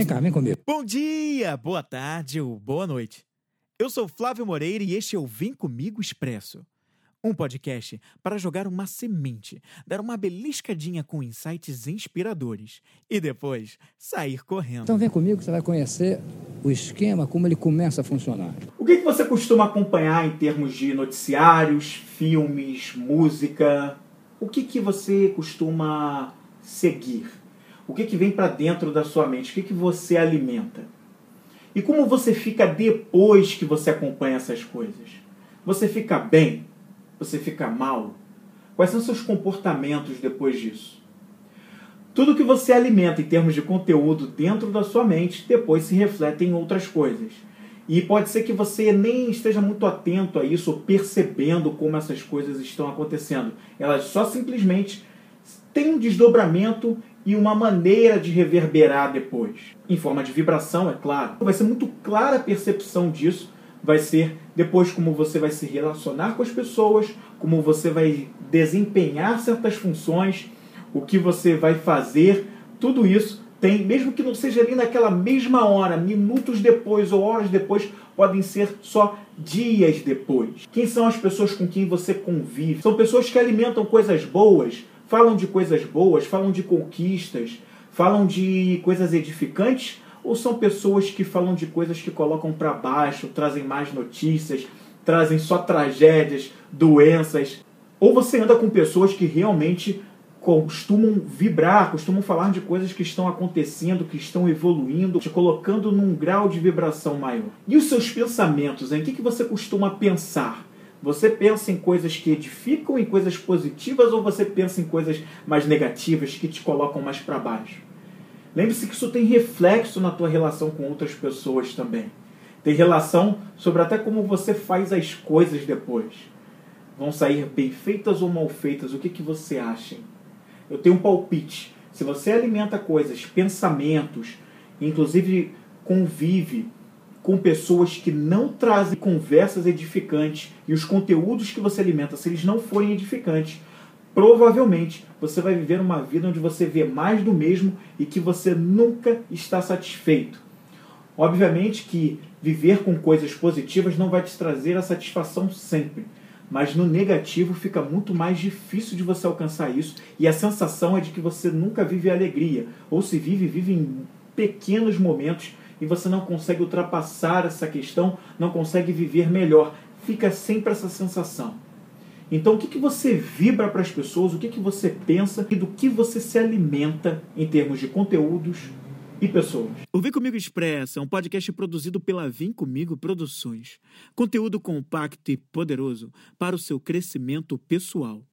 Vem cá, vem comigo. Bom dia, boa tarde ou boa noite. Eu sou Flávio Moreira e este é o Vem Comigo Expresso. Um podcast para jogar uma semente, dar uma beliscadinha com insights inspiradores e depois sair correndo. Então vem comigo que você vai conhecer o esquema, como ele começa a funcionar. O que, que você costuma acompanhar em termos de noticiários, filmes, música? O que, que você costuma seguir? O que, que vem para dentro da sua mente? O que, que você alimenta? E como você fica depois que você acompanha essas coisas? Você fica bem? Você fica mal? Quais são seus comportamentos depois disso? Tudo que você alimenta em termos de conteúdo dentro da sua mente depois se reflete em outras coisas. E pode ser que você nem esteja muito atento a isso ou percebendo como essas coisas estão acontecendo. Elas só simplesmente têm um desdobramento e uma maneira de reverberar depois. Em forma de vibração, é claro. Vai ser muito clara a percepção disso vai ser depois como você vai se relacionar com as pessoas, como você vai desempenhar certas funções, o que você vai fazer, tudo isso tem, mesmo que não seja ali naquela mesma hora, minutos depois ou horas depois, podem ser só dias depois. Quem são as pessoas com quem você convive? São pessoas que alimentam coisas boas, falam de coisas boas, falam de conquistas, falam de coisas edificantes ou são pessoas que falam de coisas que colocam para baixo, trazem mais notícias, trazem só tragédias, doenças? Ou você anda com pessoas que realmente costumam vibrar, costumam falar de coisas que estão acontecendo, que estão evoluindo, te colocando num grau de vibração maior. E os seus pensamentos, em que, que você costuma pensar? Você pensa em coisas que edificam, em coisas positivas, ou você pensa em coisas mais negativas que te colocam mais para baixo? Lembre-se que isso tem reflexo na tua relação com outras pessoas também. Tem relação sobre até como você faz as coisas depois. Vão sair bem feitas ou mal feitas? O que, que você acha? Eu tenho um palpite. Se você alimenta coisas, pensamentos, inclusive convive com pessoas que não trazem conversas edificantes e os conteúdos que você alimenta, se eles não forem edificantes, provavelmente você vai viver uma vida onde você vê mais do mesmo e que você nunca está satisfeito. Obviamente que viver com coisas positivas não vai te trazer a satisfação sempre, mas no negativo fica muito mais difícil de você alcançar isso e a sensação é de que você nunca vive alegria, ou se vive, vive em pequenos momentos e você não consegue ultrapassar essa questão, não consegue viver melhor. Fica sempre essa sensação. Então, o que, que você vibra para as pessoas, o que, que você pensa e do que você se alimenta em termos de conteúdos e pessoas. O Vem Comigo Expressa é um podcast produzido pela Vem Comigo Produções. Conteúdo compacto e poderoso para o seu crescimento pessoal.